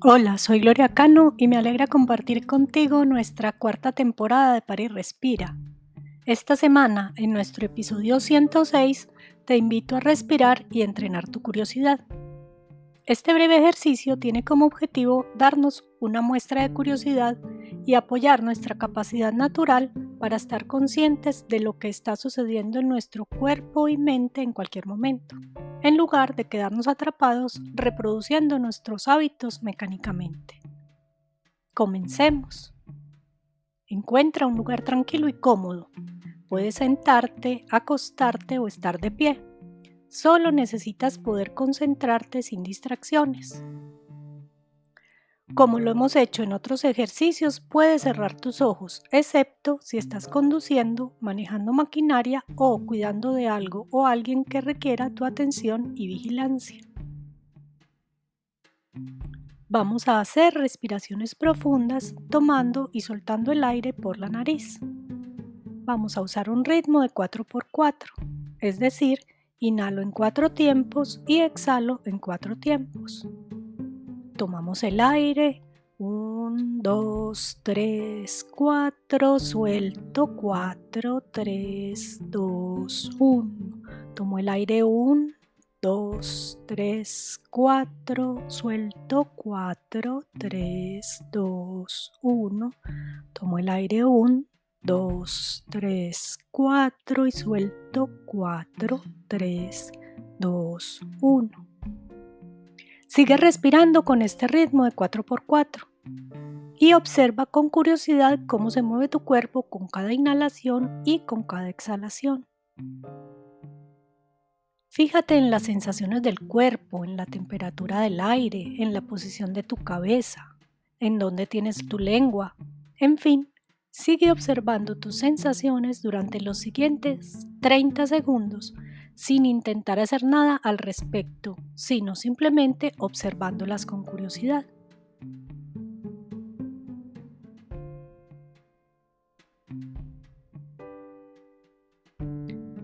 Hola, soy Gloria Cano y me alegra compartir contigo nuestra cuarta temporada de París Respira. Esta semana, en nuestro episodio 106, te invito a respirar y entrenar tu curiosidad. Este breve ejercicio tiene como objetivo darnos una muestra de curiosidad y apoyar nuestra capacidad natural para estar conscientes de lo que está sucediendo en nuestro cuerpo y mente en cualquier momento en lugar de quedarnos atrapados reproduciendo nuestros hábitos mecánicamente. Comencemos. Encuentra un lugar tranquilo y cómodo. Puedes sentarte, acostarte o estar de pie. Solo necesitas poder concentrarte sin distracciones. Como lo hemos hecho en otros ejercicios, puedes cerrar tus ojos, excepto si estás conduciendo, manejando maquinaria o cuidando de algo o alguien que requiera tu atención y vigilancia. Vamos a hacer respiraciones profundas tomando y soltando el aire por la nariz. Vamos a usar un ritmo de 4x4, es decir, inhalo en cuatro tiempos y exhalo en cuatro tiempos. Tomamos el aire. 1, 2, 3, 4. Suelto. 4, 3, 2, 1. Tomo el aire. 1, 2, 3, 4. Suelto. 4, 3, 2, 1. Tomo el aire. 1, 2, 3, 4 y suelto 4, 3, 2, 1. Sigue respirando con este ritmo de 4x4 y observa con curiosidad cómo se mueve tu cuerpo con cada inhalación y con cada exhalación. Fíjate en las sensaciones del cuerpo, en la temperatura del aire, en la posición de tu cabeza, en dónde tienes tu lengua. En fin, sigue observando tus sensaciones durante los siguientes 30 segundos sin intentar hacer nada al respecto, sino simplemente observándolas con curiosidad.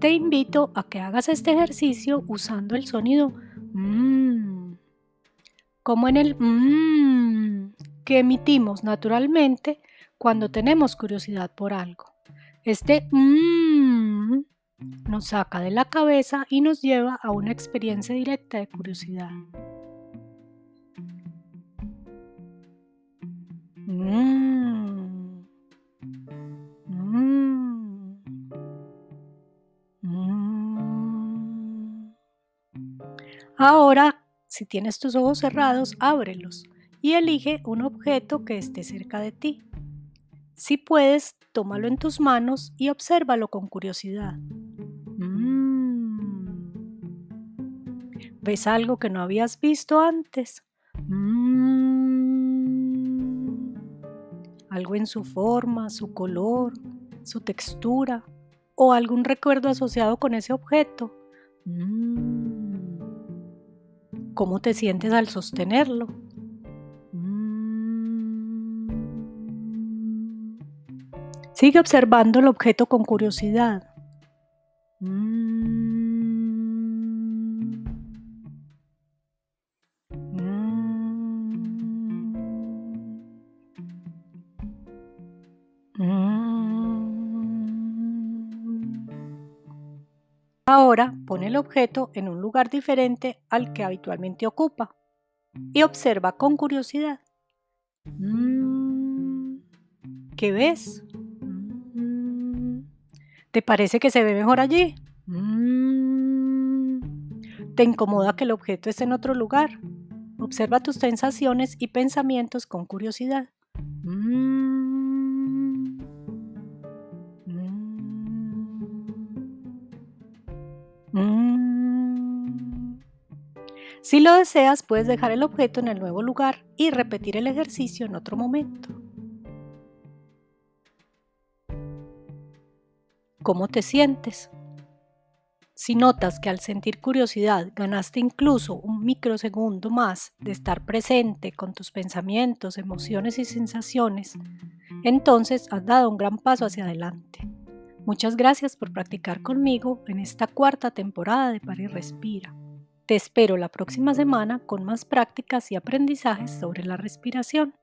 Te invito a que hagas este ejercicio usando el sonido mmm, como en el mmm que emitimos naturalmente cuando tenemos curiosidad por algo. Este mmm nos saca de la cabeza y nos lleva a una experiencia directa de curiosidad. Ahora, si tienes tus ojos cerrados, ábrelos y elige un objeto que esté cerca de ti. Si puedes, tómalo en tus manos y obsérvalo con curiosidad. ¿Ves algo que no habías visto antes? Mm. Algo en su forma, su color, su textura o algún recuerdo asociado con ese objeto. Mm. ¿Cómo te sientes al sostenerlo? Sigue observando el objeto con curiosidad. Ahora pone el objeto en un lugar diferente al que habitualmente ocupa y observa con curiosidad. ¿Qué ves? Mm, ¿Te parece que se ve mejor allí? Mm, ¿Te incomoda que el objeto esté en otro lugar? Observa tus sensaciones y pensamientos con curiosidad. Mm. Si lo deseas, puedes dejar el objeto en el nuevo lugar y repetir el ejercicio en otro momento. ¿Cómo te sientes? Si notas que al sentir curiosidad ganaste incluso un microsegundo más de estar presente con tus pensamientos, emociones y sensaciones, entonces has dado un gran paso hacia adelante. Muchas gracias por practicar conmigo en esta cuarta temporada de París Respira. Te espero la próxima semana con más prácticas y aprendizajes sobre la respiración.